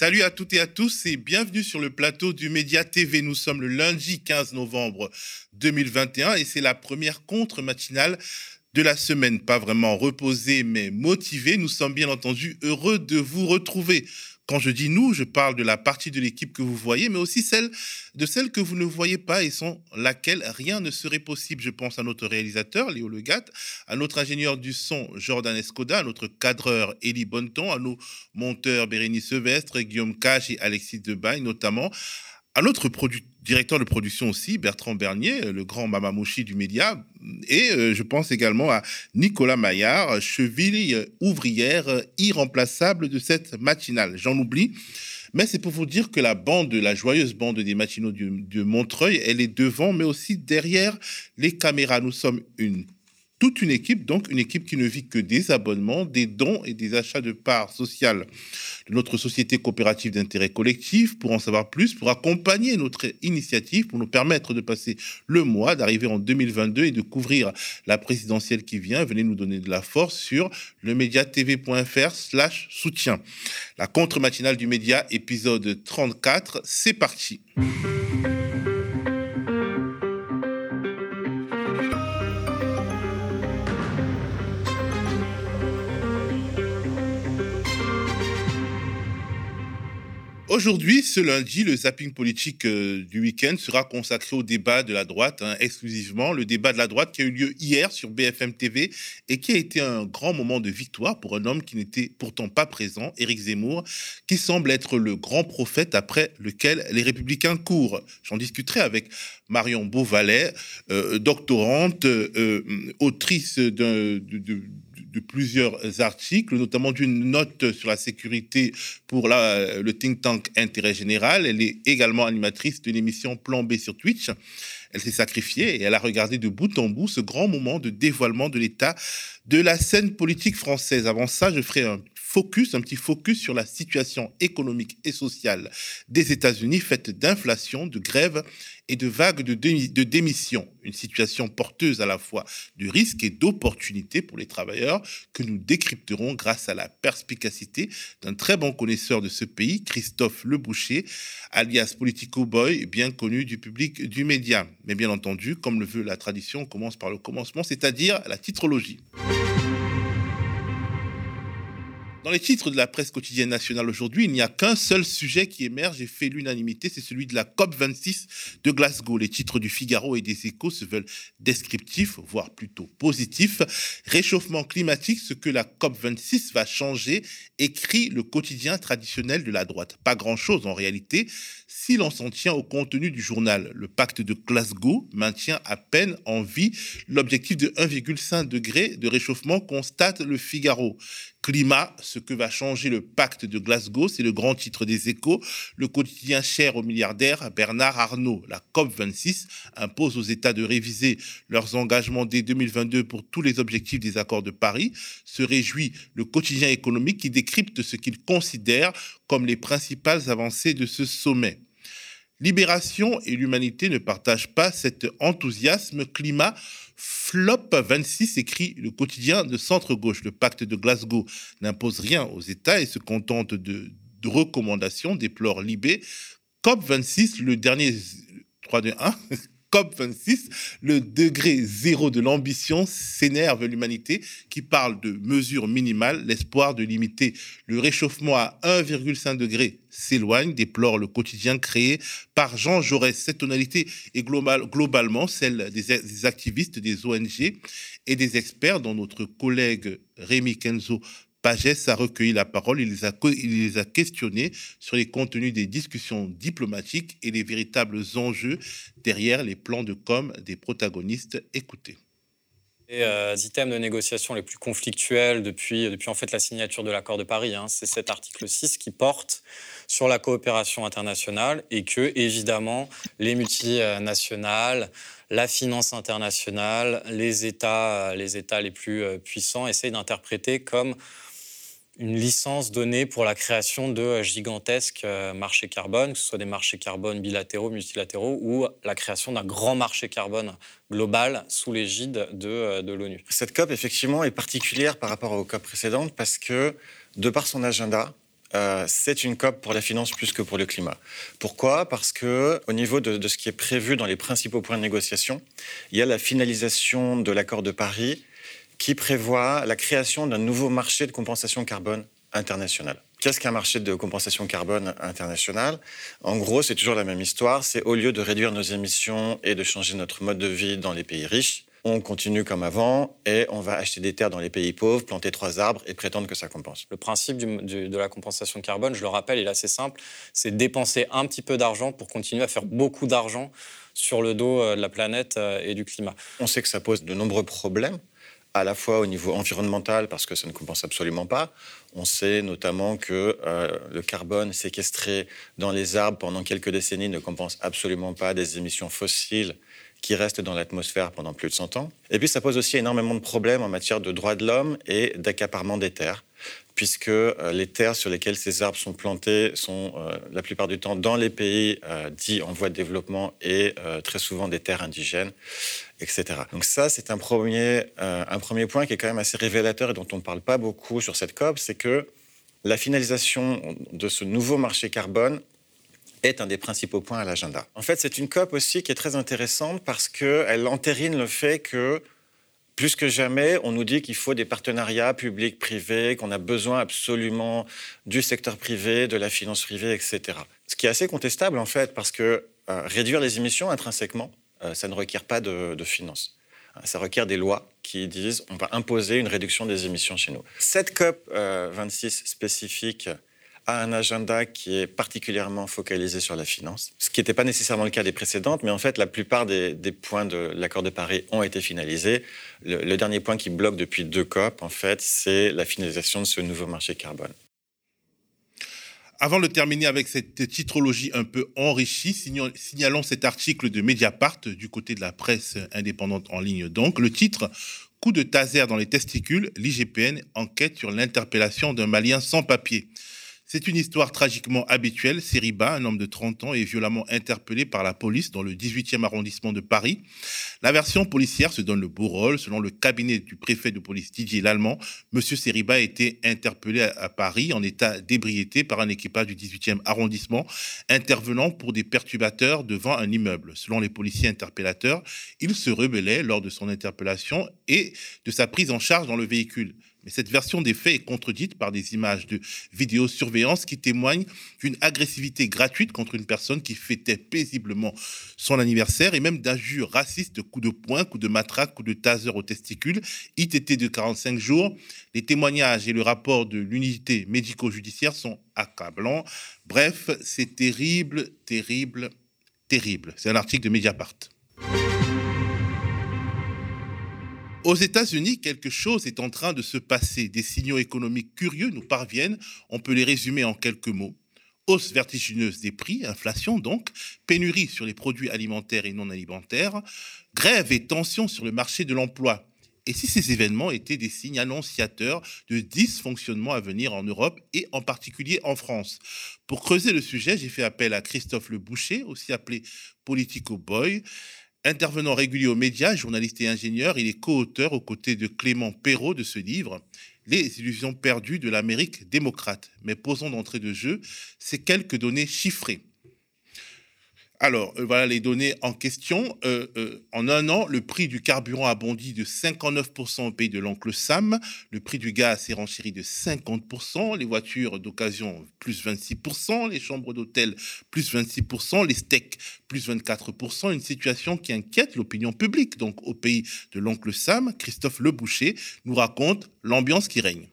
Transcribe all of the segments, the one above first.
Salut à toutes et à tous et bienvenue sur le plateau du Média TV. Nous sommes le lundi 15 novembre 2021 et c'est la première contre-matinale de la semaine. Pas vraiment reposée mais motivée. Nous sommes bien entendu heureux de vous retrouver. Quand je dis nous, je parle de la partie de l'équipe que vous voyez, mais aussi celle de celle que vous ne voyez pas et sans laquelle rien ne serait possible. Je pense à notre réalisateur, Léo Legat, à notre ingénieur du son, Jordan Escoda, à notre cadreur, Elie Bonton, à nos monteurs, Bérénice Sevestre, Guillaume Cache et Alexis Debaille, notamment, à notre directeur de production aussi, Bertrand Bernier, le grand mamamouchi du média, et euh, je pense également à Nicolas Maillard, cheville ouvrière irremplaçable de cette matinale. J'en oublie. Mais c'est pour vous dire que la bande, la joyeuse bande des matinaux de Montreuil, elle est devant, mais aussi derrière les caméras. Nous sommes une toute une équipe, donc une équipe qui ne vit que des abonnements, des dons et des achats de parts sociales de notre société coopérative d'intérêt collectif. Pour en savoir plus, pour accompagner notre initiative, pour nous permettre de passer le mois, d'arriver en 2022 et de couvrir la présidentielle qui vient, venez nous donner de la force sur le mediatv.fr slash soutien. La contre-matinale du média, épisode 34, c'est parti. Aujourd'hui, ce lundi, le zapping politique euh, du week-end sera consacré au débat de la droite, hein, exclusivement le débat de la droite qui a eu lieu hier sur BFM TV et qui a été un grand moment de victoire pour un homme qui n'était pourtant pas présent, Éric Zemmour, qui semble être le grand prophète après lequel les républicains courent. J'en discuterai avec Marion Beauvalet, euh, doctorante, euh, autrice d'un de, plusieurs articles, notamment d'une note sur la sécurité pour le think tank Intérêt Général. Elle est également animatrice de l'émission Plan B sur Twitch. Elle s'est sacrifiée et elle a regardé de bout en bout ce grand moment de dévoilement de l'état de la scène politique française. Avant ça, je ferai un focus, un petit focus sur la situation économique et sociale des États-Unis faite d'inflation, de grève et de vagues de, de démission. Une situation porteuse à la fois de risques et d'opportunités pour les travailleurs que nous décrypterons grâce à la perspicacité d'un très bon connaisseur de ce pays, Christophe Leboucher, alias Politico Boy, bien connu du public du média. Mais bien entendu, comme le veut la tradition, on commence par le commencement, c'est-à-dire la titrologie. Dans les titres de la presse quotidienne nationale aujourd'hui, il n'y a qu'un seul sujet qui émerge et fait l'unanimité, c'est celui de la COP26 de Glasgow. Les titres du Figaro et des Échos se veulent descriptifs, voire plutôt positifs. Réchauffement climatique, ce que la COP26 va changer, écrit le quotidien traditionnel de la droite. Pas grand-chose en réalité, si l'on s'en tient au contenu du journal. Le pacte de Glasgow maintient à peine en vie l'objectif de 1,5 degré de réchauffement, constate le Figaro. Climat, ce que va changer le pacte de Glasgow, c'est le grand titre des échos. Le quotidien cher au milliardaire Bernard Arnault. La COP26 impose aux États de réviser leurs engagements dès 2022 pour tous les objectifs des accords de Paris. Se réjouit le quotidien économique qui décrypte ce qu'il considère comme les principales avancées de ce sommet. Libération et l'humanité ne partagent pas cet enthousiasme climat. Flop 26 écrit le quotidien de centre-gauche. Le pacte de Glasgow n'impose rien aux États et se contente de, recommandations, déplore Libé. COP 26, le dernier 3 de 1, COP26, le degré zéro de l'ambition s'énerve l'humanité qui parle de mesures minimales. L'espoir de limiter le réchauffement à 1,5 degré s'éloigne, déplore le quotidien créé par Jean Jaurès. Cette tonalité est globalement celle des, des activistes, des ONG et des experts dont notre collègue Rémi Kenzo Pagès a recueilli la parole, il les, a, il les a questionnés sur les contenus des discussions diplomatiques et les véritables enjeux derrière les plans de com des protagonistes. Écoutez. Les euh, items de négociation les plus conflictuels depuis, depuis en fait la signature de l'accord de Paris, hein, c'est cet article 6 qui porte sur la coopération internationale et que, évidemment, les multinationales, la finance internationale, les États, les, États les plus euh, puissants essayent d'interpréter comme une licence donnée pour la création de gigantesques euh, marchés carbone, que ce soit des marchés carbone bilatéraux, multilatéraux, ou la création d'un grand marché carbone global sous l'égide de, euh, de l'ONU. Cette COP, effectivement, est particulière par rapport aux COP précédentes parce que, de par son agenda, euh, c'est une COP pour la finance plus que pour le climat. Pourquoi? Parce que au niveau de, ce qui est prévu dans les principaux points de négociation, il y a la finalisation de l'accord de Paris qui prévoit la création d'un nouveau marché de compensation carbone international. Qu'est-ce qu'un marché de compensation carbone international? En gros, c'est toujours la même histoire. C'est au lieu de réduire nos émissions et de changer notre mode de vie dans les pays riches, on continue comme avant et on va acheter des terres dans les pays pauvres, planter trois arbres et prétendre que ça compense. Le principe de la compensation carbone, je le rappelle, il est assez simple. C'est dépenser un petit peu d'argent pour continuer à faire beaucoup d'argent sur le dos euh, de la planète euh, et du climat. On sait que ça pose de nombreux problèmes à la fois au niveau environnemental, parce que ça ne compense absolument pas. On sait notamment que euh, le carbone séquestré dans les arbres pendant quelques décennies ne compense absolument pas des émissions fossiles qui restent dans l'atmosphère pendant plus de 100 ans. Et puis ça pose aussi énormément de problèmes en matière de droits de l'homme et d'accaparement des terres puisque euh, les terres sur lesquelles ces arbres sont plantés sont euh, la plupart du temps dans les pays dits en voie de développement et très souvent des terres indigènes, Donc ça, c'est un premier, un premier point qui est quand même assez révélateur et dont on ne parle pas beaucoup sur cette COP, c'est que la finalisation de ce nouveau marché carbone est un des principaux points à l'agenda. En fait, c'est une COP aussi qui est très intéressante parce qu'elle entérine le fait que plus que jamais, on nous dit qu'il faut des partenariats publics-privés, qu'on a besoin absolument du secteur privé, de la finance privée, etc. Ce qui est assez contestable, en fait, parce que euh, réduire les émissions intrinsèquement, euh, ça ne requiert pas de, de finances. Ça requiert des lois qui disent on va imposer une réduction des émissions chez nous. Cette COP 26 euh, spécifique a un agenda qui est particulièrement focalisé sur la finance, ce qui n'était pas nécessairement le cas des précédentes, mais en fait, la plupart des, points de l'accord de Paris ont été finalisés. Le, dernier point qui bloque depuis deux COP, en fait, c'est la finalisation de ce nouveau marché carbone. Avant de terminer avec cette titrologie un peu enrichie, signalons cet article de Mediapart du côté de la presse indépendante en ligne. Donc, le titre Coup de taser dans les testicules, l'IGPN enquête sur l'interpellation d'un Malien sans papier. C'est une histoire tragiquement habituelle. Seriba, un homme de 30 ans, est violemment interpellé par la police dans le 18e arrondissement de Paris. La version policière se donne le beau rôle. Selon le cabinet du préfet de police Didier Lallemand, Monsieur Seriba a été interpellé à Paris en état d'ébriété par un équipage du 18e arrondissement intervenant pour des perturbateurs devant un immeuble. Selon les policiers interpellateurs, il se rebellait lors de son interpellation et de sa prise en charge dans le véhicule. Mais cette version des faits est contredite par des images de vidéosurveillance qui témoignent d'une agressivité gratuite contre une personne qui fêtait paisiblement son anniversaire et même d'injures racistes, coups de poing, coups de matraque, coups de taser aux testicules, ITT de 45 jours. Les témoignages et le rapport de l'unité médico-judiciaire sont accablants. Bref, c'est terrible, terrible, terrible. C'est un article de Mediapart. Aux États-Unis, quelque chose est en train de se passer. Des signaux économiques curieux nous parviennent. On peut les résumer en quelques mots. Hausse vertigineuse des prix, inflation donc, pénurie sur les produits alimentaires et non alimentaires, grève et tension sur le marché de l'emploi. Et si ces événements étaient des signes annonciateurs de dysfonctionnement à venir en Europe et en particulier en France? Pour creuser le sujet, j'ai fait appel à Christophe Le Boucher, aussi appelé Politico Boy. Intervenant régulier aux médias, journaliste et ingénieur, il est co-auteur aux côtés de Clément Perrault de ce livre, Les illusions perdues de l'Amérique démocrate. Mais posons d'entrée de jeu ces quelques données chiffrées. Alors, euh, voilà les données en question. Euh, euh, en un an, le prix du carburant a bondi de 59% au pays de l'oncle Sam. Le prix du gaz s'est renchéri de 50%. Les voitures d'occasion, plus 26%. Les chambres d'hôtel, plus 26%. Les steaks, plus 24%. Une situation qui inquiète l'opinion publique. Donc, au pays de l'oncle Sam, Christophe Leboucher nous raconte l'ambiance qui règne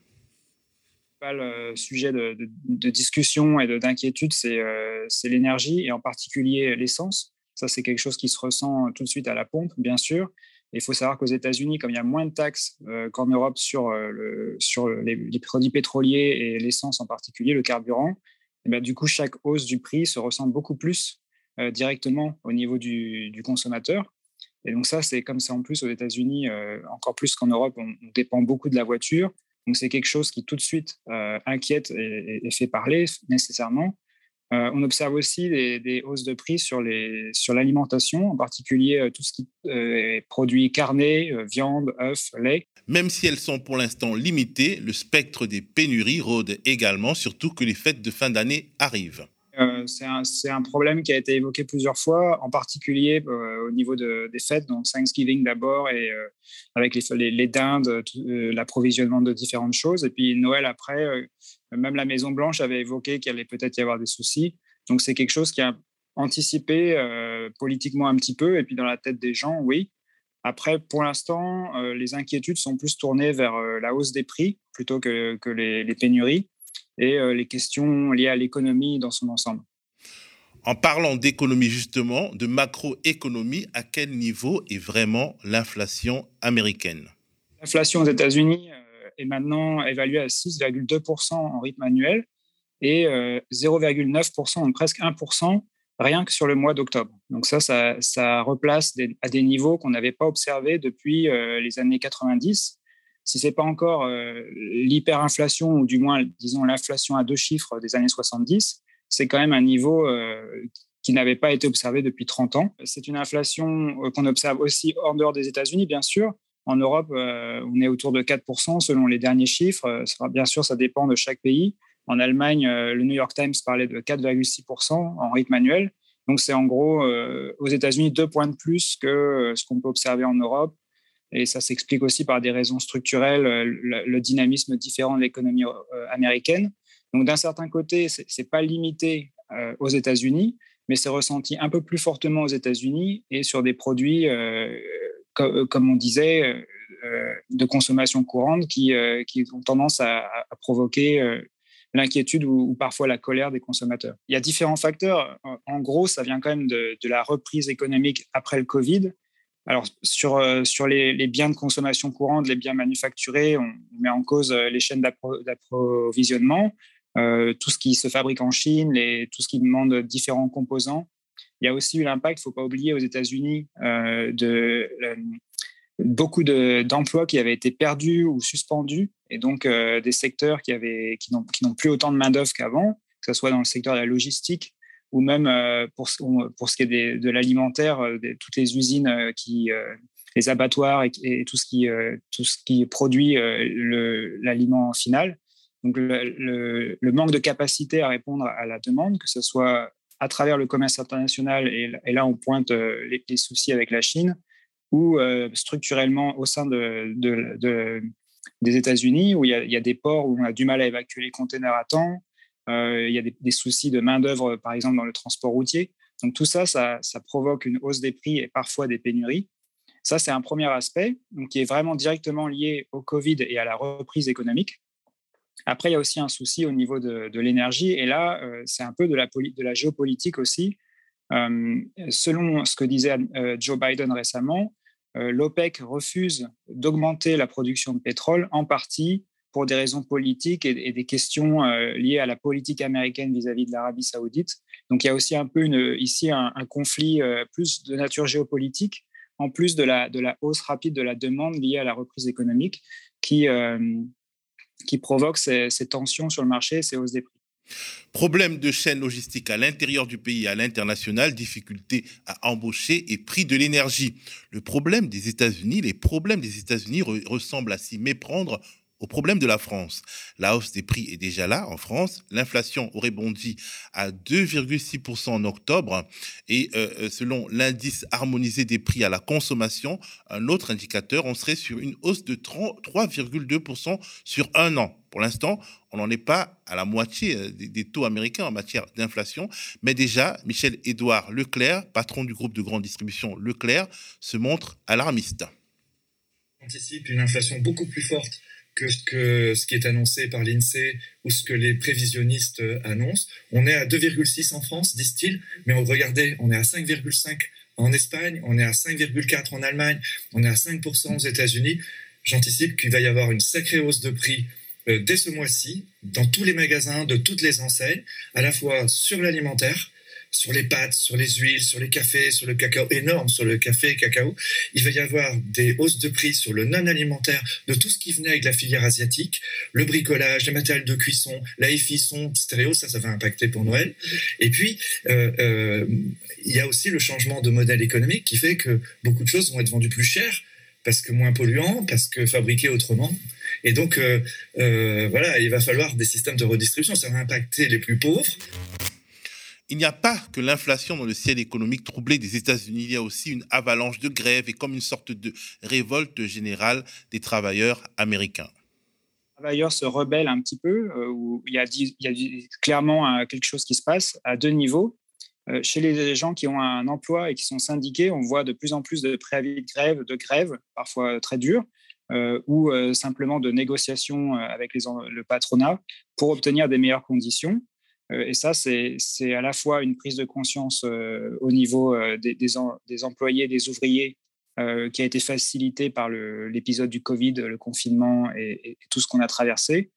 principal euh, sujet de, discussion et d'inquiétude, euh, c'est l'énergie et en particulier l'essence. Ça, c'est quelque chose qui se ressent tout de suite à la pompe, bien sûr. il faut savoir qu'aux États-Unis, comme il y a moins de taxes euh, qu'en Europe sur, le, sur les, produits pétroliers et l'essence en particulier, le carburant, eh bien, du coup, chaque hausse du prix se ressent beaucoup plus directement au niveau du, consommateur. Et donc ça, c'est comme ça en plus aux États-Unis, encore plus qu'en Europe, on, dépend beaucoup de la voiture. Donc c'est quelque chose qui tout de suite euh, inquiète et, fait parler nécessairement. Euh, on observe aussi des, hausses de prix sur l'alimentation, sur en particulier euh, tout ce qui est produit carné, viande, œufs, lait. Même si elles sont pour l'instant limitées, le spectre des pénuries rôde également, surtout que les fêtes de fin d'année arrivent. Euh, c'est un, problème qui a été évoqué plusieurs fois, en particulier euh, au niveau des fêtes, donc Thanksgiving d'abord, et euh, avec les, les, dindes, l'approvisionnement de différentes choses, et puis Noël après. même la Maison Blanche avait évoqué qu'il allait peut-être y avoir des soucis. Donc c'est quelque chose qui a anticipé politiquement un petit peu, et puis dans la tête des gens, oui. Après, pour l'instant, les inquiétudes sont plus tournées vers la hausse des prix plutôt que, les pénuries et euh, les questions liées à l'économie dans son ensemble. En parlant d'économie justement, de macroéconomie, à quel niveau est vraiment l'inflation américaine? L'inflation aux États-Unis euh, est maintenant évaluée à 6,2% en rythme annuel et 0,9%, euh, donc presque 1%, rien que sur le mois d'octobre. Donc ça, ça, replace à des niveaux qu'on n'avait pas observés depuis les années 90 si c'est pas encore euh, l'hyperinflation ou du moins, disons, l'inflation à deux chiffres des années 70, c'est quand même un niveau euh, qui n'avait pas été observé depuis 30 ans. C'est une inflation euh, qu'on observe aussi hors dehors des États-Unis, bien sûr. En Europe, on est autour de 4% selon les derniers chiffres. Bien sûr, ça dépend de chaque pays. En Allemagne, le New York Times parlait de 4,6% en rythme annuel. Donc, c'est en gros aux États-Unis deux points de plus que ce qu'on peut observer en Europe et ça s'explique aussi par des raisons structurelles, euh, le, dynamisme différent de l'économie euh, américaine. Donc d'un certain côté, ce n'est pas limité euh, aux États-Unis, mais c'est ressenti un peu plus fortement aux États-Unis et sur des produits, comme on disait, de consommation courante qui, ont tendance à, provoquer l'inquiétude ou, parfois la colère des consommateurs. Il y a différents facteurs. En, gros, ça vient quand même de, la reprise économique après le Covid alors, sur, euh, sur les, biens de consommation courante, les biens manufacturés, on, met en cause euh, les chaînes d'approvisionnement, euh, tout ce qui se fabrique en Chine, tout ce qui demande différents composants. Il y a aussi eu l'impact, il ne faut pas oublier, aux États-Unis, de beaucoup d'emplois qui avaient été perdus ou suspendus, et donc des secteurs qui n'ont plus autant de main-d'œuvre qu'avant, que ce soit dans le secteur de la logistique, ou même euh, pour, pour ce qui est de l'alimentaire, euh, toutes les usines euh, qui, les abattoirs et, tout, ce qui, tout ce qui produit l'aliment final. Donc le, manque de capacité à répondre à la demande, que ce soit à travers le commerce international, et, là on pointe les, soucis avec la Chine, ou structurellement au sein de, de, des États-Unis, où il y, a, il y, a, des ports où on a du mal à évacuer les containers à temps, il y a des, soucis de main-d'œuvre, par exemple, dans le transport routier. Donc, tout ça, ça, provoque une hausse des prix et parfois des pénuries. Ça, c'est un premier aspect donc, qui est vraiment directement lié au Covid et à la reprise économique. Après, il y a aussi un souci au niveau de, l'énergie. Et là, euh, c'est un peu de la, de la géopolitique aussi. Euh, selon ce que disait Joe Biden récemment, l'OPEC refuse d'augmenter la production de pétrole en partie pour des raisons politiques et, des questions euh, liées à la politique américaine vis-à-vis de l'Arabie saoudite. Donc il y a aussi un peu ici un, conflit euh, plus de nature géopolitique, en plus de la, de la hausse rapide de la demande liée à la reprise économique qui, euh, qui provoque ces, tensions sur le marché et ces hausses des prix. Problème de chaîne logistique à l'intérieur du pays à l'international, difficulté à embaucher et prix de l'énergie. Le problème des États-Unis, les problèmes des États-Unis ressemblent à s'y méprendre au problème de la France. La hausse des prix est déjà là en France. L'inflation aurait bondi à 2,6% en octobre. Et euh, euh, selon l'indice harmonisé des prix à la consommation, un autre indicateur, on serait sur une hausse de 3,2% sur un an. Pour l'instant, on n'en est pas à la moitié euh, des, taux américains en matière d'inflation. Mais déjà, Michel-Édouard Leclerc, patron du groupe de grande distribution Leclerc, se montre alarmiste. On anticipe une inflation beaucoup plus forte que ce, qui est annoncé par l'INSEE ou ce que les prévisionnistes euh, annoncent. On est à 2,6 en France, disent-ils, mais regardez, on est à 5,5 en Espagne, on est à 5,4 en Allemagne, on est à 5% aux États-Unis. J'anticipe qu'il va y avoir une sacrée hausse de prix euh, dès ce mois-ci dans tous les magasins de toutes les enseignes, à la fois sur l'alimentaire, sur les pâtes, sur les huiles, sur les cafés, sur le cacao, énorme sur le café et cacao. Il va y avoir des hausses de prix sur le non-alimentaire de tout ce qui venait avec la filière asiatique, le bricolage, les matériels de cuisson, la son, stéréo, ça, ça va impacter pour Noël. Et puis, euh, euh, il y a aussi le changement de modèle économique qui fait que beaucoup de choses vont être vendues plus chères parce que moins polluants, parce que fabriquées autrement. Et donc, euh, voilà, il va falloir des systèmes de redistribution. Ça va impacter les plus pauvres. Il n'y a pas que l'inflation dans le ciel économique troublé des États-Unis, il y a aussi une avalanche de grèves et comme une sorte de révolte générale des travailleurs américains. Les travailleurs se rebellent un petit peu, euh, il y, a, clairement quelque chose qui se passe à deux niveaux. Euh, chez les gens qui ont un emploi et qui sont syndiqués, on voit de plus en plus de préavis de grève, de grèves, parfois très dures, euh, ou simplement de négociations avec le patronat pour obtenir des meilleures conditions. Euh, et ça, c'est à la fois une prise de conscience euh, au niveau euh, des, employés, des ouvriers, qui a été facilitée par l'épisode du Covid, le confinement et, tout ce qu'on a traversé.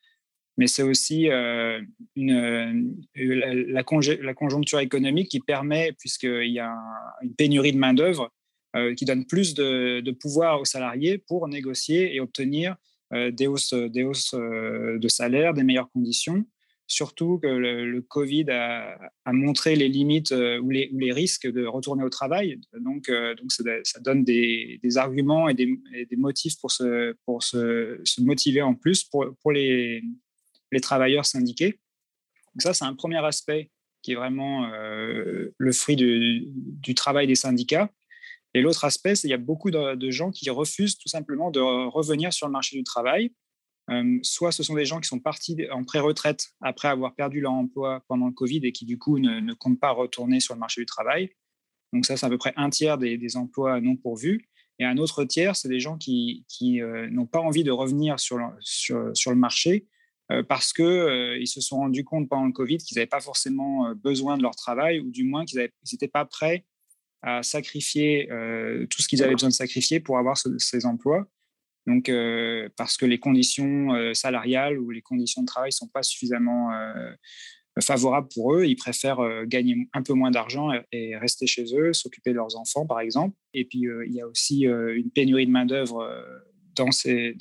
Mais c'est aussi la, conjoncture économique qui permet, puisqu'il y a une pénurie de main-d'œuvre, qui donne plus de, pouvoir aux salariés pour négocier et obtenir des des hausses de salaire, des meilleures conditions surtout que le, Covid a, montré les limites euh, ou les, risques de retourner au travail. Donc, euh, ça, donne des, arguments et des, motifs pour, se, motiver en plus pour, les, travailleurs syndiqués. Donc ça, c'est un premier aspect qui est vraiment euh, le fruit du, travail des syndicats. Et l'autre aspect, c'est qu'il y a beaucoup de gens qui refusent tout simplement de revenir sur le marché du travail euh, soit ce sont des gens qui sont partis en pré-retraite après avoir perdu leur emploi pendant le Covid et qui du coup ne, comptent pas retourner sur le marché du travail. Donc ça, c'est à peu près un tiers des, emplois non pourvus. Et un autre tiers, c'est des gens qui, euh, n'ont pas envie de revenir sur le, marché euh, parce qu'ils se sont rendus compte pendant le Covid qu'ils n'avaient pas forcément besoin de leur travail ou du moins qu'ils n'étaient pas prêts à sacrifier tout ce qu'ils avaient besoin de sacrifier pour avoir ces emplois. Donc, euh, parce que les conditions euh, salariales ou les conditions de travail ne sont pas suffisamment euh, favorables pour eux, ils préfèrent gagner un peu moins d'argent et, rester chez eux, s'occuper de leurs enfants, par exemple. Et puis, il y a aussi une pénurie de main-d'œuvre dans ces,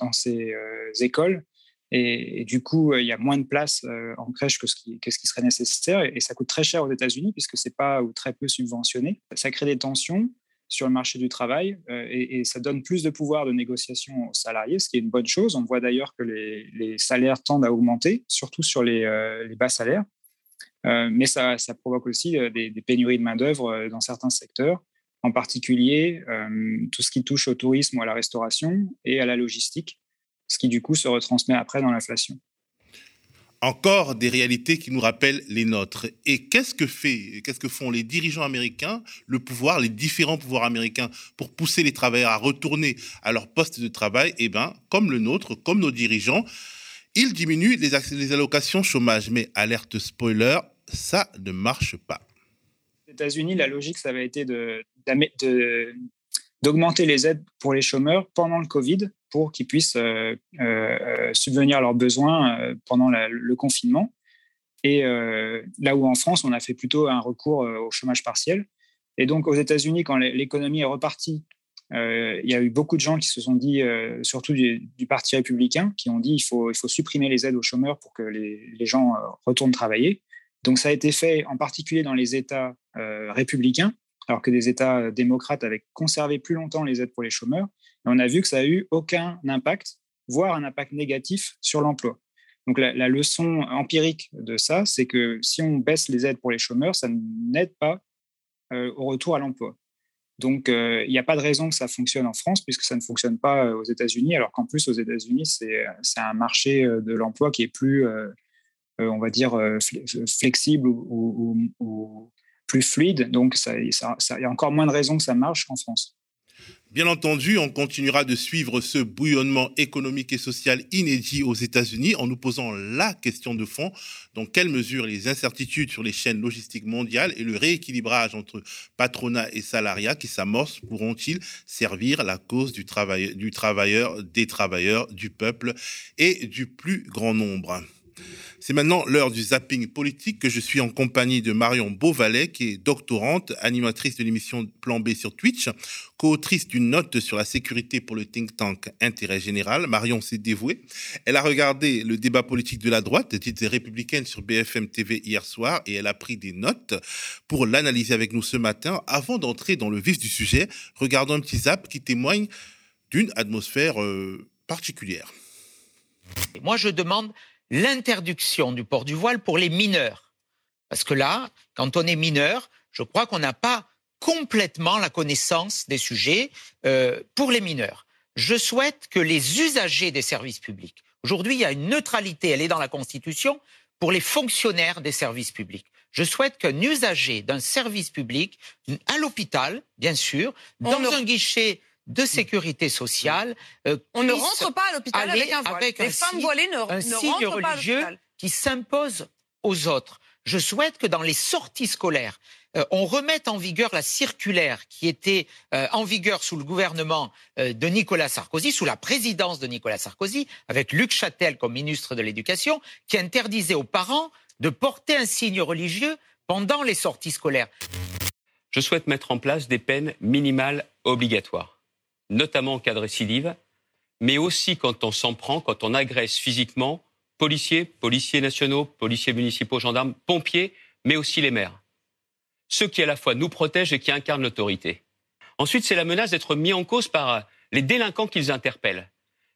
écoles. Et, du coup, il y a moins de place en crèche que ce qui, serait nécessaire. Et, et, ça coûte très cher aux États-Unis puisque ce n'est pas ou très peu subventionné. Ça crée des tensions sur le marché du travail euh, et, ça donne plus de pouvoir de négociation aux salariés, ce qui est une bonne chose. On voit d'ailleurs que les, salaires tendent à augmenter, surtout sur les, euh, bas salaires. Euh, mais ça, provoque aussi des, pénuries de main-d'œuvre dans certains secteurs, en particulier tout ce qui touche au tourisme ou à la restauration et à la logistique, ce qui du coup se retransmet après dans l'inflation encore des réalités qui nous rappellent les nôtres. Et qu'est-ce que fait, qu'est-ce que font les dirigeants américains, le pouvoir, les différents pouvoirs américains pour pousser les travailleurs à retourner à leur poste de travail? Eh bien, comme le nôtre, comme nos dirigeants, ils diminuent les, allocations chômage. Mais alerte spoiler, ça ne marche pas. États-Unis, la logique, ça avait été de, de d'augmenter les aides pour les chômeurs pendant le Covid pour qu'ils puissent euh, euh, subvenir à leurs besoins euh, pendant le confinement. Et là où en France, on a fait plutôt un recours au chômage partiel. Et donc aux États-Unis, quand l'économie est repartie, il y a eu beaucoup de gens qui se sont dit, surtout du, Parti républicain, qui ont dit il faut, il faut supprimer les aides aux chômeurs pour que les gens retournent travailler. Donc ça a été fait en particulier dans les États républicains, alors que des États euh, démocrates avaient conservé plus longtemps les aides pour les chômeurs. On a vu que ça n'a eu aucun impact, voire un impact négatif sur l'emploi. Donc la, leçon empirique de ça, c'est que si on baisse les aides pour les chômeurs, ça n'aide pas euh, au retour à l'emploi. Donc euh, il n'y a pas de raison que ça fonctionne en France puisque ça ne fonctionne pas aux États-Unis, alors qu'en plus aux États-Unis, c'est un marché de l'emploi qui est plus, on va dire, flexible ou, plus fluide. Donc, il y a encore moins de raisons que ça marche qu'en France. Bien entendu, on continuera de suivre ce bouillonnement économique et social inédit aux États-Unis en nous posant la question de fond dans quelle mesure les incertitudes sur les chaînes logistiques mondiales et le rééquilibrage entre patronat et salariat qui s'amorcent pourront-ils servir la cause du, travail, du travailleur, des travailleurs, du peuple et du plus grand nombre? C'est maintenant l'heure du zapping politique que je suis en compagnie de Marion Beauvalet, qui est doctorante, animatrice de l'émission Plan B sur Twitch, co-autrice d'une note sur la sécurité pour le think tank Intérêt Général. Marion s'est dévouée. Elle a regardé le débat politique de la droite, titre républicaine sur BFM TV hier soir, et elle a pris des notes pour l'analyser avec nous ce matin. Avant d'entrer dans le vif du sujet, regardons un petit zap qui témoigne d'une atmosphère euh, particulière. Moi, je demande l'interdiction du port du voile pour les mineurs. Parce que là, quand on est mineur, je crois qu'on n'a pas complètement la connaissance des sujets euh, pour les mineurs. Je souhaite que les usagers des services publics, aujourd'hui il y a une neutralité, elle est dans la Constitution, pour les fonctionnaires des services publics. Je souhaite qu'un usager d'un service public, à l'hôpital, bien sûr, dans un guichet de sécurité sociale. Euh, on ne rentre pas à l'hôpital avec un voile. Les femmes voilées ne, un signe religieux qui s'impose aux autres. Je souhaite que dans les sorties scolaires, euh, on remette en vigueur la circulaire qui était euh, en vigueur sous le gouvernement de Nicolas Sarkozy, sous la présidence de Nicolas Sarkozy, avec Luc Châtel comme ministre de l'Éducation, qui interdisait aux parents de porter un signe religieux pendant les sorties scolaires. Je souhaite mettre en place des peines minimales obligatoires notamment en cas de récidive, mais aussi quand on s'en prend, quand on agresse physiquement policiers, policiers nationaux, policiers municipaux, gendarmes, pompiers, mais aussi les maires. Ceux qui à la fois nous protègent et qui incarnent l'autorité. Ensuite, c'est la menace d'être mis en cause par les délinquants qu'ils interpellent.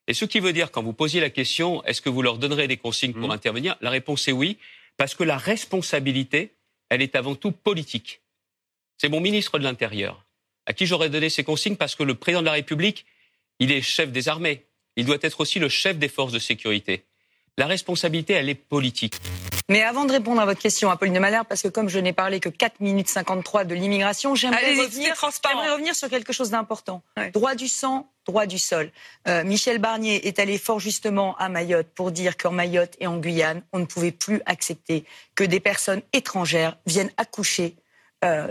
Et ce qui veut dire, quand vous posiez la question, est-ce que vous leur donnerez des consignes pour mmh. intervenir La réponse est oui, parce que la responsabilité, elle est avant tout politique. C'est mon ministre de l'Intérieur à qui j'aurais donné ces consignes parce que le président de la République, il est chef des armées. Il doit être aussi le chef des forces de sécurité. La responsabilité, elle est politique. Mais avant de répondre à votre question, Apolline de Malherbe, parce que comme je n'ai parlé que 4 minutes 53 de l'immigration, j'aimerais revenir, revenir, sur quelque chose d'important. Droit du sang, droit du sol. Euh, Michel Barnier est allé fort justement à Mayotte pour dire qu'en Mayotte et en Guyane, on ne pouvait plus accepter que des personnes étrangères viennent accoucher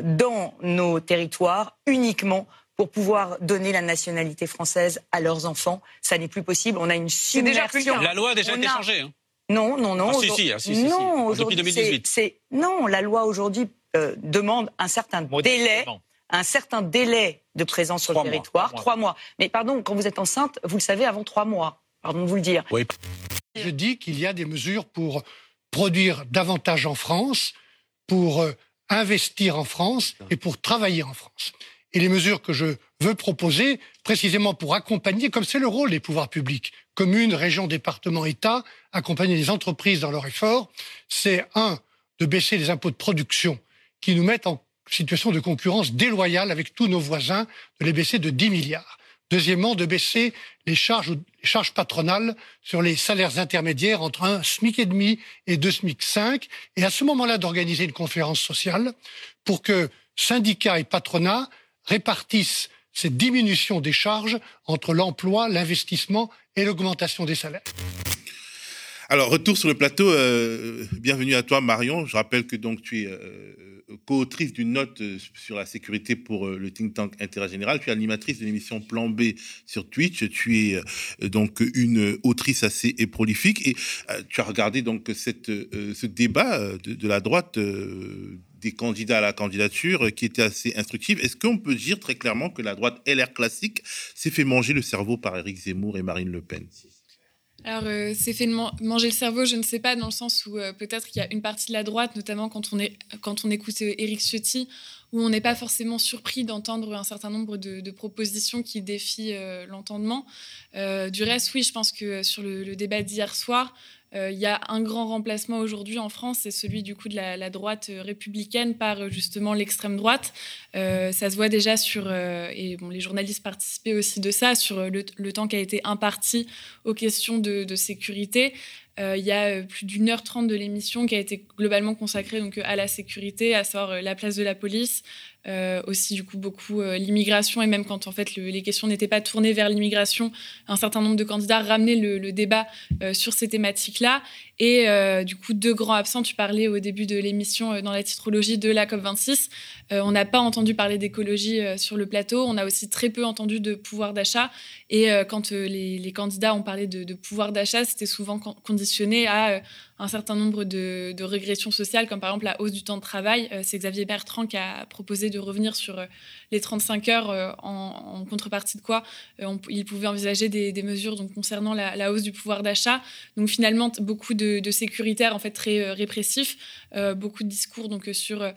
dans nos territoires uniquement pour pouvoir donner la nationalité française à leurs enfants. Ça n'est plus possible. On a une submersion. La loi a déjà été changée. Hein. Non, non, non. Ah, si, si, ah, si, si, non, depuis 2018. Non, la loi aujourd'hui euh, demande un certain délai, un certain délai de présence sur le territoire, trois mois. Mais pardon, quand vous êtes enceinte, vous le savez avant trois mois. Pardon de vous le dire. Oui. Je dis qu'il y a des mesures pour produire davantage en France, pour euh, investir en France et pour travailler en France. Et les mesures que je veux proposer, précisément pour accompagner, comme c'est le rôle des pouvoirs publics, communes, régions, départements, États, accompagner les entreprises dans leur effort, c'est un, de baisser les impôts de production qui nous mettent en situation de concurrence déloyale avec tous nos voisins, de les baisser de 10 milliards. Deuxièmement, de baisser les charges, les charges patronales sur les salaires intermédiaires entre un SMIC et demi et deux SMIC 5. Et à ce moment-là, d'organiser une conférence sociale pour que syndicats et patronats répartissent cette diminution des charges entre l'emploi, l'investissement et l'augmentation des salaires. Alors, retour sur le plateau. Euh, bienvenue à toi, Marion. Je rappelle que tu es euh, co-autrice d'une note euh, sur la sécurité pour le think tank Intérêt Général. Tu es animatrice de l'émission Plan B sur Twitch. Tu es donc une autrice assez prolifique et tu as regardé donc ce débat de, la droite des candidats à la candidature qui était assez instructive. Est-ce qu'on peut dire très clairement que la droite LR classique s'est fait manger le cerveau par Éric Zemmour et Marine Le Pen? Alors, euh, c'est fait manger le cerveau, je ne sais pas, dans le sens où euh, peut-être qu'il y a une partie de la droite, notamment quand on, écoute euh, Éric Ciotti, où on n'est pas forcément surpris d'entendre un certain nombre de, propositions qui défient l'entendement. du reste, oui, je pense que sur le débat d'hier soir, il y a un grand remplacement aujourd'hui en France, c'est celui du coup de la, droite républicaine par euh, justement l'extrême droite. Euh, ça se voit déjà sur, et bon, les journalistes participaient aussi de ça, sur le, temps qui a été imparti aux questions de, de sécurité. il y a plus d'une heure trente de l'émission qui a été globalement consacrée donc, à la sécurité, à savoir la place de la police, euh, aussi du coup beaucoup euh, l'immigration et même quand en fait les questions n'étaient pas tournées vers l'immigration, un certain nombre de candidats ramenaient le, débat euh, sur ces thématiques-là. Et du coup, deux grands absents, tu parlais au début de l'émission dans la titrologie de la COP26. on n'a pas entendu parler d'écologie sur le plateau, on a aussi très peu entendu de pouvoir d'achat. Et quand les, candidats ont parlé de, pouvoir d'achat, c'était souvent conditionné à un certain nombre de, régressions sociales, comme par exemple la hausse du temps de travail. C'est Xavier Bertrand qui a proposé de revenir sur les 35 heures en, contrepartie de quoi il pouvait envisager des, mesures donc, concernant la, hausse du pouvoir d'achat. Donc finalement, beaucoup de, de sécuritaires en fait très répressifs, beaucoup de discours donc sur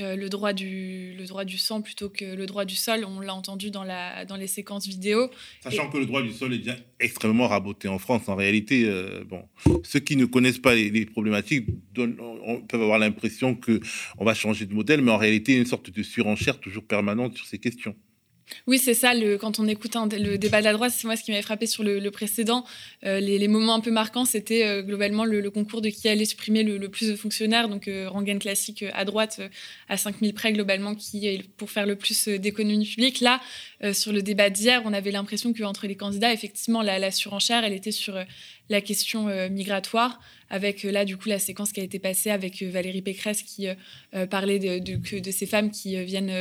euh, le, droit du, le droit du sang plutôt que le droit du sol. On l'a entendu dans, la, dans les séquences vidéo. Sachant que le droit du sol est déjà extrêmement raboté en France. En réalité, euh, bon, ceux qui ne connaissent pas les, problématiques on, peuvent avoir l'impression qu'on va changer de modèle, mais en réalité, il y a une sorte de surenchère toujours permanente sur ces questions. Oui, c'est ça. Quand on écoute le débat de la droite, c'est moi ce qui m'avait frappé sur le, précédent. Euh, les, moments un peu marquants, c'était euh, globalement le, concours de qui allait supprimer le, plus de fonctionnaires. Donc, euh, classique à droite, à 5000 près globalement, qui pour faire le plus d'économie publique. Là, sur le débat d'hier, on avait l'impression qu'entre les candidats, effectivement, la, la, surenchère, elle était sur la question migratoire avec euh, là du coup la séquence qui a été passée avec euh, Valérie Pécresse qui euh, parlait de, de, ces femmes qui viennent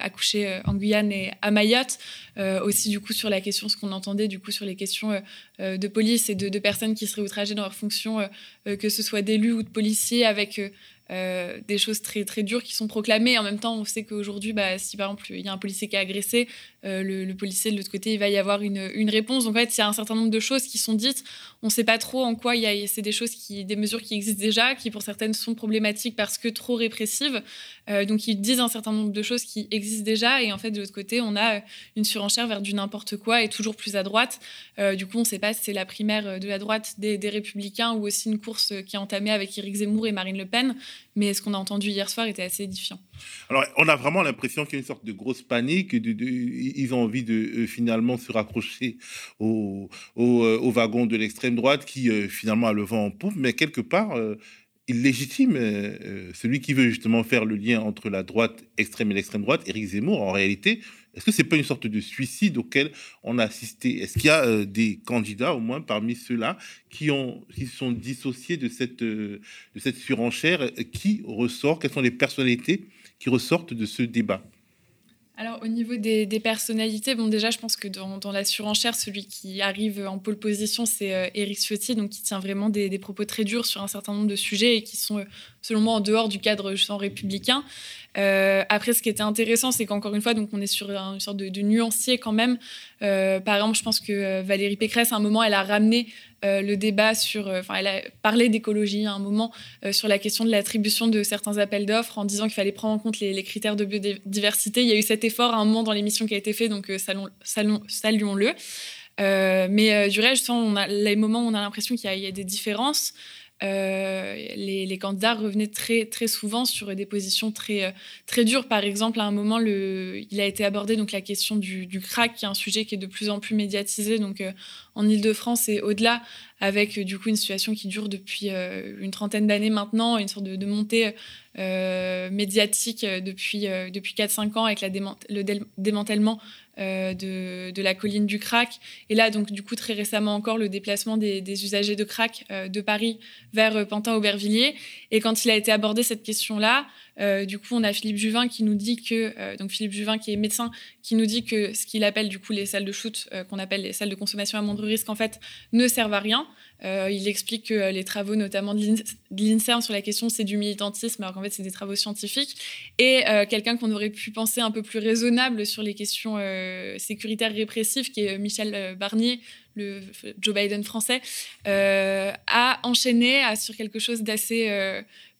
accoucher en Guyane et à Mayotte. aussi du coup sur la question, ce qu'on entendait du coup sur les questions de police et de, de, personnes qui seraient outragées dans leur fonction, que ce soit d'élus ou de policiers, avec euh, des choses très, très dures qui sont proclamées. En même temps, on sait qu'aujourd'hui, bah, si par exemple il y a un policier qui est agressé, euh, le, policier de l'autre côté, il va y avoir une, une, réponse. Donc en fait, il y a un certain nombre de choses qui sont dites. On ne sait pas trop en quoi il y a. C'est des choses qui, des mesures qui existent déjà, qui pour certaines sont problématiques parce que trop répressives. Euh, donc ils disent un certain nombre de choses qui existent déjà. Et en fait, de l'autre côté, on a une surenchère vers du n'importe quoi et toujours plus à droite. du coup, on ne sait pas si c'est la primaire de la droite des, des Républicains ou aussi une course qui est entamée avec Éric Zemmour et Marine Le Pen. Mais ce qu'on a entendu hier soir était assez édifiant. Alors, on a vraiment l'impression qu'il y a une sorte de grosse panique. ils ont envie de euh, finalement se raccrocher au, euh, wagon de l'extrême droite qui euh, finalement a le vent en poupe. Mais quelque part, il légitime celui qui veut justement faire le lien entre la droite extrême et l'extrême droite, Éric Zemmour. En réalité, est-ce que c'est pas une sorte de suicide auquel on a assisté? Est-ce qu'il y a euh, des candidats, au moins parmi ceux-là, qui ont qui sont dissociés de cette euh, de cette surenchère euh, Qui ressort? Quelles sont les personnalités qui ressortent de ce débat? Alors au niveau des, personnalités, bon déjà je pense que dans, la surenchère, celui qui arrive en pole position, c'est Éric Ciotti, donc qui tient vraiment des, propos très durs sur un certain nombre de sujets et qui sont selon moi en dehors du cadre champ républicain. Euh, après, ce qui était intéressant, c'est qu'encore une fois, donc on est sur une sorte de, nuancier quand même. Euh, par exemple, je pense que euh, Valérie Pécresse, à un moment, elle a ramené le débat sur, enfin, elle a parlé d'écologie à un moment sur la question de l'attribution de certains appels d'offres en disant qu'il fallait prendre en compte les, critères de biodiversité. Il y a eu cet effort à un moment dans l'émission qui a été fait, donc saluons-le. mais du reste, a les moments où on a l'impression qu'il y, a des différences. Euh, les, candidats revenaient très, très souvent sur des positions très, euh, très dures. Par exemple, à un moment, il a été abordé donc, la question du, crack, qui est un sujet qui est de plus en plus médiatisé donc, euh, en Ile-de-France et au-delà, avec du coup une situation qui dure depuis une trentaine d'années maintenant, une sorte de, montée médiatique depuis, depuis 4-5 ans avec le démantèlement euh, de, la colline du crack. Et là, donc, du coup, très récemment encore, le déplacement des, usagers de crack euh, de Paris vers euh, Pantin-Aubervilliers. Et quand il a été abordé cette question-là, du coup, on a Philippe Juvin qui nous dit que, donc Philippe Juvin qui est médecin, qui nous dit que ce qu'il appelle du coup les salles de shoot, qu'on appelle les salles de consommation à moindre risque, en fait, ne servent à rien. Euh, il explique que les travaux, notamment de l'INSERM sur la question, c'est du militantisme, alors qu'en fait, c'est des travaux scientifiques. Et euh, quelqu'un qu'on aurait pu penser un peu plus raisonnable sur les questions euh, sécuritaires répressives, qui est Michel Barnier, le Joe Biden français, a enchaîné sur quelque chose d'assez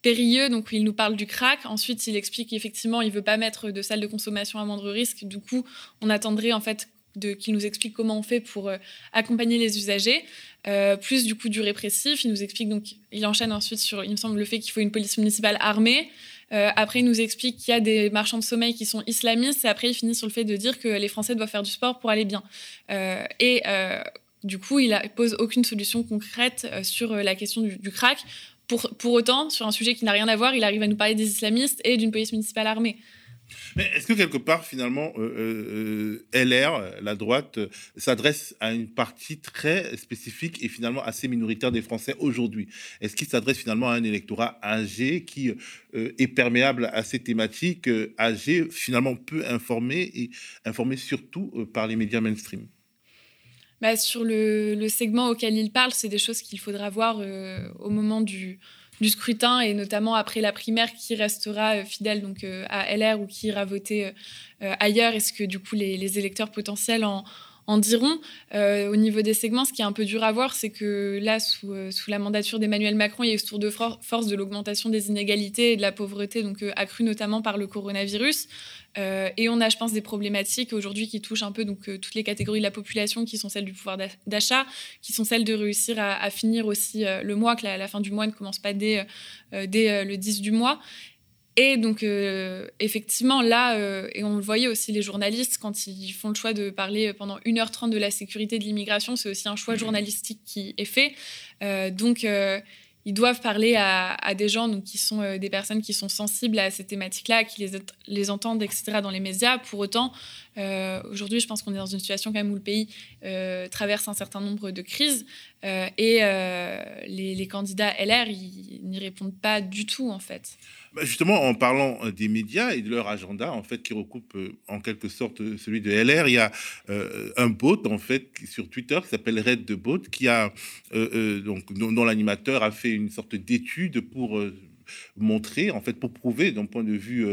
périlleux. Donc, il nous parle du crack. Ensuite, il explique qu'effectivement, il veut pas mettre de salle de consommation à moindre risque. Du coup, on attendrait en fait qu'il nous explique comment on fait pour accompagner les usagers. Euh, plus du coup du répressif. Il nous explique donc, il enchaîne ensuite sur, il me semble, le fait qu'il faut une police municipale armée. Euh, après, il nous explique qu'il y a des marchands de sommeil qui sont islamistes. Et après, il finit sur le fait de dire que les Français doivent faire du sport pour aller bien. Euh, et du coup, il ne pose aucune solution concrète sur la question du, du crack. Pour, pour, autant, sur un sujet qui n'a rien à voir, il arrive à nous parler des islamistes et d'une police municipale armée. Mais est-ce que quelque part, finalement, euh, euh, euh, LR, la droite, s'adresse à une partie très spécifique et finalement assez minoritaire des Français aujourd'hui? Est-ce qu'il s'adresse finalement à un électorat âgé qui est perméable à ces thématiques, âgé, finalement peu informé et informé surtout par les médias mainstream? Bah, Sur le, segment auquel il parle, c'est des choses qu'il faudra voir au moment du, du scrutin et notamment après la primaire qui restera fidèle donc à LR ou qui ira voter ailleurs. Est-ce que du coup les, les électeurs potentiels en, en diront. Euh, au niveau des segments, ce qui est un peu dur à voir, c'est que là, sous, euh, la mandature d'Emmanuel Macron, il y a eu ce tour de force de l'augmentation des inégalités et de la pauvreté, donc euh, accrue notamment par le coronavirus. et on a, je pense, des problématiques aujourd'hui qui touchent un peu donc toutes les catégories de la population, qui sont celles du pouvoir d'achat, qui sont celles de réussir à, finir aussi le mois, que la, la, fin du mois ne commence pas dès, dès le 10 du mois. Et donc, euh, effectivement, là, euh, et on le voyait aussi, les journalistes, quand ils font le choix de parler pendant 1h30 de la sécurité de l'immigration, c'est aussi un choix journalistique qui est fait. Euh, donc, ils doivent parler à, des gens donc, qui sont des personnes qui sont sensibles à ces thématiques-là, qui les, les entendent, etc., dans les médias. Pour autant, aujourd'hui, je pense qu'on est dans une situation quand même où le pays traverse un certain nombre de crises et les, candidats LR, n'y répondent pas du tout, en fait. Bah, justement, en parlant euh, des médias et de leur agenda, en fait, qui recoupe euh, en quelque sorte euh, celui de LR, il y a un bot en fait sur Twitter qui s'appelle Red the Bot, qui a donc dont, l'animateur a fait une sorte d'étude pour montrer, en fait, pour prouver d'un point de vue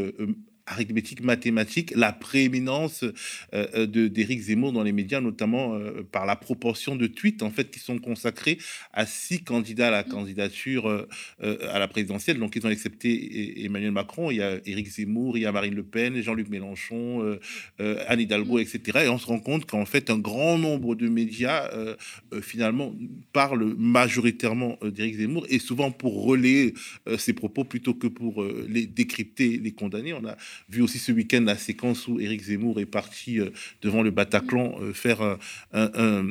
arithmétique mathématique la prééminence euh, euh, de d'Éric Zemmour dans les médias, notamment euh, par la proportion de tweets en fait qui sont consacrés à six candidats à la candidature à la présidentielle. Donc ils ont accepté Emmanuel Macron, il y a Éric Zemmour, il y a Marine Le Pen, Jean-Luc Mélenchon, Anne Hidalgo, etc. Et on se rend compte qu'en fait un grand nombre de médias finalement parlent majoritairement d'Éric Zemmour et souvent pour relayer ses propos plutôt que pour les décrypter, les condamner. On a vu aussi ce week-end la séquence où Éric Zemmour est parti euh, devant le Bataclan euh, faire un,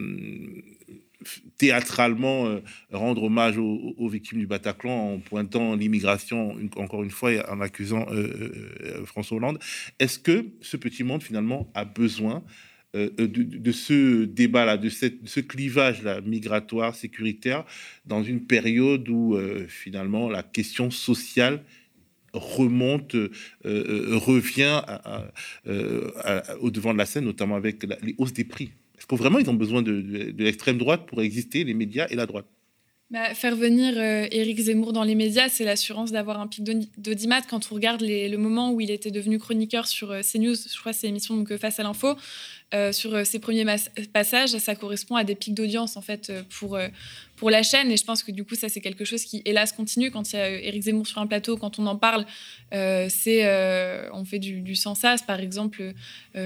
théâtralement rendre hommage aux, victimes du Bataclan en pointant l'immigration encore une fois et en accusant François Hollande. Est-ce que ce petit monde finalement a besoin de, ce débat-là, de, ce clivage-là migratoire, sécuritaire, dans une période où finalement la question sociale remonte, euh, euh, revient euh, au devant de la scène, notamment avec les hausses des prix. Est-ce que vraiment ils ont besoin de, l'extrême droite pour exister, les médias et la droite? Bah, faire venir Éric Zemmour dans les médias, c'est l'assurance d'avoir un pic d'audimat. Quand on regarde le moment où il était devenu chroniqueur sur CNews, je crois c'est l'émission donc Face à l'info, sur ses premiers passages, ça correspond à des pics d'audience en fait pour pour la chaîne. Et je pense que du coup, ça, c'est quelque chose qui, hélas, continue. Quand il y a euh, Zemmour sur un plateau, quand on en parle, euh, c'est euh, on fait du, du sans sas. Par exemple,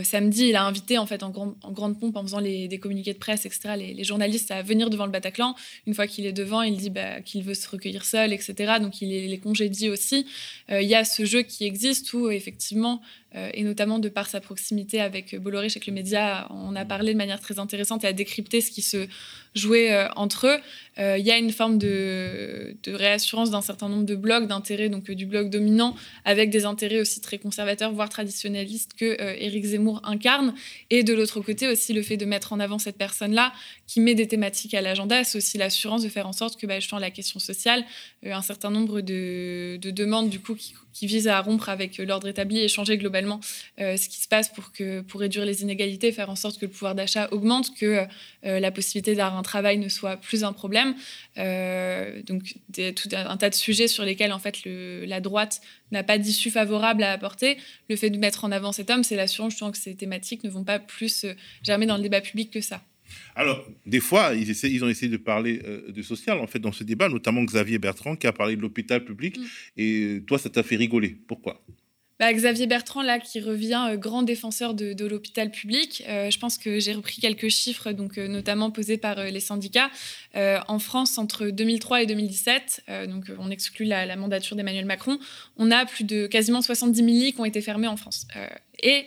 samedi, il a invité en fait en, en, grande pompe, en faisant les, des communiqués de presse, etc., les, journalistes à venir devant le Bataclan. Une fois qu'il est devant, il dit bah, qu'il veut se recueillir seul, etc. Donc il les, les congédie aussi. Il y a ce jeu qui existe où effectivement et notamment de par sa proximité avec Bolloré, chez que le média, on a parlé de manière très intéressante et a décrypté ce qui se jouait entre eux. Euh, il y a une forme de, réassurance d'un certain nombre de blocs d'intérêts, donc euh, du bloc dominant, avec des intérêts aussi très conservateurs, voire traditionnalistes, que euh, Éric Zemmour incarne. Et de l'autre côté aussi, le fait de mettre en avant cette personne-là qui met des thématiques à l'agenda, c'est aussi l'assurance de faire en sorte que, bah, justement, la question sociale, un certain nombre de, demandes, du coup, qui, qui visent à rompre avec l'ordre établi et changer globalement ce qui se passe pour, que, pour réduire les inégalités, faire en sorte que le pouvoir d'achat augmente, que la possibilité d'avoir un travail ne soit plus un problème. Euh, donc tout un, tas de sujets sur lesquels en fait la droite n'a pas d'issue favorable à apporter. Le fait de mettre en avant cet homme, c'est l'assurance justement que ces thématiques ne vont pas plus euh, germer dans le débat public que ça. Alors, des fois, ils, essaient, ils ont essayé de parler euh, de social, en fait, dans ce débat, notamment Xavier Bertrand, qui a parlé de l'hôpital public. Mm. Et toi, ça t'a fait rigoler. Pourquoi? Bah, Xavier Bertrand, là, qui revient euh, grand défenseur de, l'hôpital public. Euh, je pense que j'ai repris quelques chiffres, donc, euh, notamment posés par les syndicats. en France, entre 2003 et 2017, donc on exclut la, mandature d'Emmanuel Macron, on a plus de quasiment 70 000 lits qui ont été fermés en France. et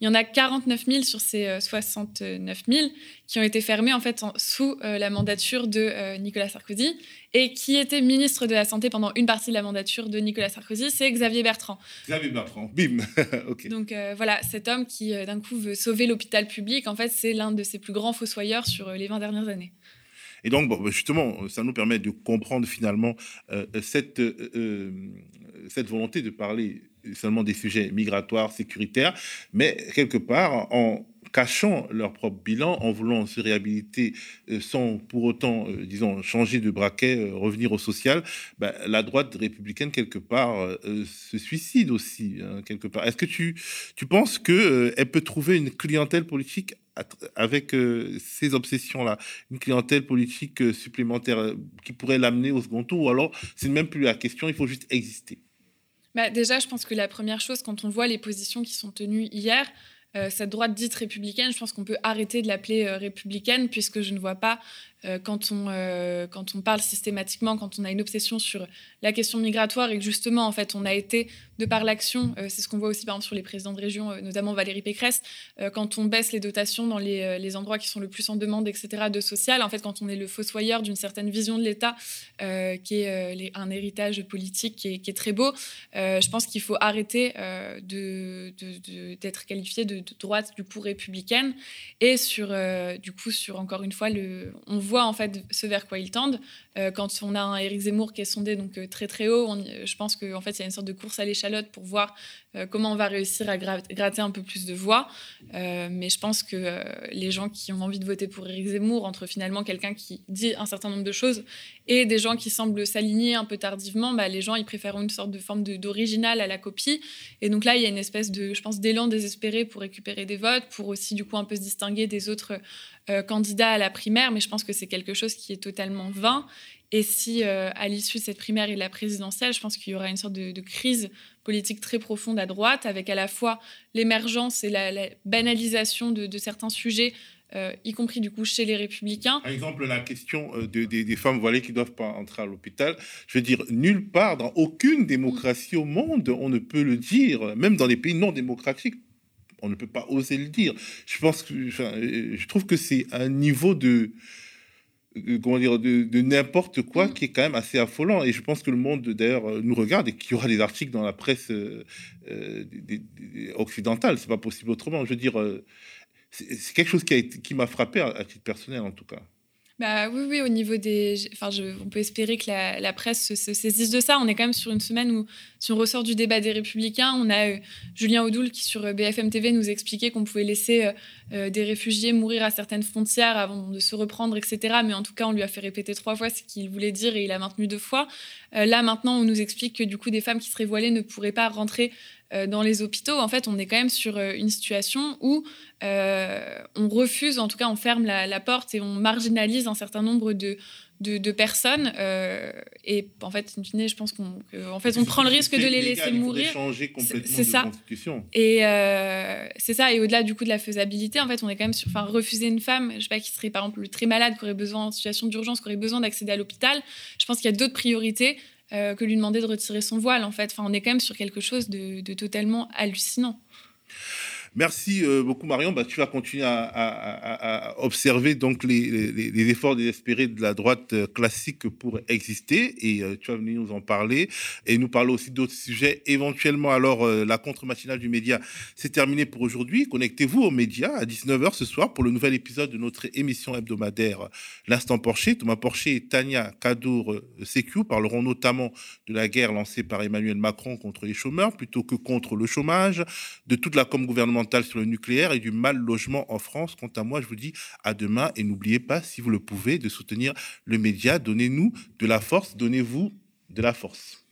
il y en a 49 000 sur ces 69 000 qui ont été fermés en fait sous la mandature de Nicolas Sarkozy. Et qui était ministre de la Santé pendant une partie de la mandature de Nicolas Sarkozy, c'est Xavier Bertrand. Xavier Bertrand, bim Donc voilà, cet homme qui d'un coup veut sauver l'hôpital public, en fait, c'est l'un de ses plus grands fossoyeurs sur les 20 dernières années. Et donc, bon, justement, ça nous permet de comprendre finalement cette, cette volonté de parler seulement des sujets migratoires, sécuritaires, mais quelque part en cachant leur propre bilan, en voulant se réhabiliter euh, sans pour autant, euh, disons, changer de braquet, euh, revenir au social, bah, la droite républicaine, quelque part, se suicide aussi, hein, quelque part. Est-ce que tu, tu penses qu'elle peut trouver une clientèle politique avec ces obsessions-là, une clientèle politique supplémentaire qui pourrait l'amener au second tour, ou alors c'est même plus la question, il faut juste exister? Bah, Déjà, je pense que la première chose, quand on voit les positions qui sont tenues hier, euh, cette droite dite républicaine, je pense qu'on peut arrêter de l'appeler euh, républicaine, puisque je ne vois pas euh, quand, on, euh, quand on parle systématiquement, quand on a une obsession sur la question migratoire et que justement, en fait, on a été, de par l'action, c'est ce qu'on voit aussi par exemple sur les présidents de région, notamment Valérie Pécresse, quand on baisse les dotations dans les, les, endroits qui sont le plus en demande, etc., de social, en fait, quand on est le fossoyeur d'une certaine vision de l'État, qui est un héritage politique qui est, très beau, je pense qu'il faut arrêter d'être qualifié de, droite, du coup, républicaine, et sur, du coup, sur, encore une fois, le, on voit en fait ce vers quoi ils tendent. Euh, quand on a un Éric Zemmour qui est sondé donc euh, très très haut, je pense qu'en fait il y a une sorte de course à l'échalote pour voir euh, comment on va réussir à gratter un peu plus de voix. mais je pense que les gens qui ont envie de voter pour Éric Zemmour, entre finalement quelqu'un qui dit un certain nombre de choses et des gens qui semblent s'aligner un peu tardivement, bah, les gens ils préfèrent une sorte de forme d'original à la copie. Et donc là il y a une espèce de, je pense, d'élan désespéré pour récupérer des votes, pour aussi du coup un peu se distinguer des autres candidats à la primaire. Mais je pense que c'est quelque chose qui est totalement vain. Et si, euh, à l'issue de cette primaire et de la présidentielle, je pense qu'il y aura une sorte de, crise politique très profonde à droite, avec à la fois l'émergence et la, banalisation de, certains sujets, euh, y compris du coup chez les républicains. Par exemple, la question euh, des femmes voilées qui ne doivent pas entrer à l'hôpital. Je veux dire, nulle part, dans aucune démocratie au monde, on ne peut le dire, même dans les pays non démocratiques, on ne peut pas oser le dire. Je pense je trouve que c'est un niveau de comment dire, de, n'importe quoi mm. qui est quand même assez affolant. Et je pense que le monde, d'ailleurs, nous regarde et qu'il y aura des articles dans la presse euh, euh, occidentale. C'est pas possible autrement. Je veux dire, euh, c'est quelque chose qui, qui m'a frappé à, titre personnel, en tout cas. Bah oui, oui, au niveau des. Enfin, on peut espérer que la, presse se, saisisse de ça. On est quand même sur une semaine où, si on ressort du débat des Républicains, on a euh, Julien Audoul qui, sur euh, BFM TV, nous expliquait qu'on pouvait laisser euh, des réfugiés mourir à certaines frontières avant de se reprendre, etc. Mais en tout cas, on lui a fait répéter trois fois ce qu'il voulait dire et il a maintenu deux fois. là, maintenant, on nous explique que du coup, des femmes qui seraient voilées ne pourraient pas rentrer dans les hôpitaux. En fait, on est quand même sur une situation où euh, on refuse, en tout cas, on ferme la, porte et on marginalise un certain nombre de, de, personnes. Euh, et en fait, in fine, je pense qu'on en fait, on prend le risque de les laisser mourir. C'est ça. Et euh, c'est ça. Et au-delà du coup de la faisabilité, en fait, on est quand même sur, enfin, refuser une femme, je sais pas, qui serait par exemple très malade, qui aurait besoin en situation d'urgence, qui aurait besoin d'accéder à l'hôpital. Je pense qu'il y a d'autres priorités. Que lui demander de retirer son voile en fait. Enfin on est quand même sur quelque chose de, de totalement hallucinant Merci euh, beaucoup Marion. Bah, tu vas continuer à, observer donc les, efforts désespérés de la droite euh, classique pour exister et euh, tu vas venir nous en parler et nous parler aussi d'autres sujets éventuellement. Alors la contre-matinale du média, c'est terminé pour aujourd'hui. Connectez-vous aux médias à 19h ce soir pour le nouvel épisode de notre émission hebdomadaire L'Instant Porcher. Thomas Porcher et Tania Kadour Sécu parleront notamment de la guerre lancée par Emmanuel Macron contre les chômeurs plutôt que contre le chômage, de toute la com sur le nucléaire et du mal logement en France. Quant à moi, je vous dis à demain et n'oubliez pas, si vous le pouvez, de soutenir le média. Donnez-nous de la force, donnez-vous de la force.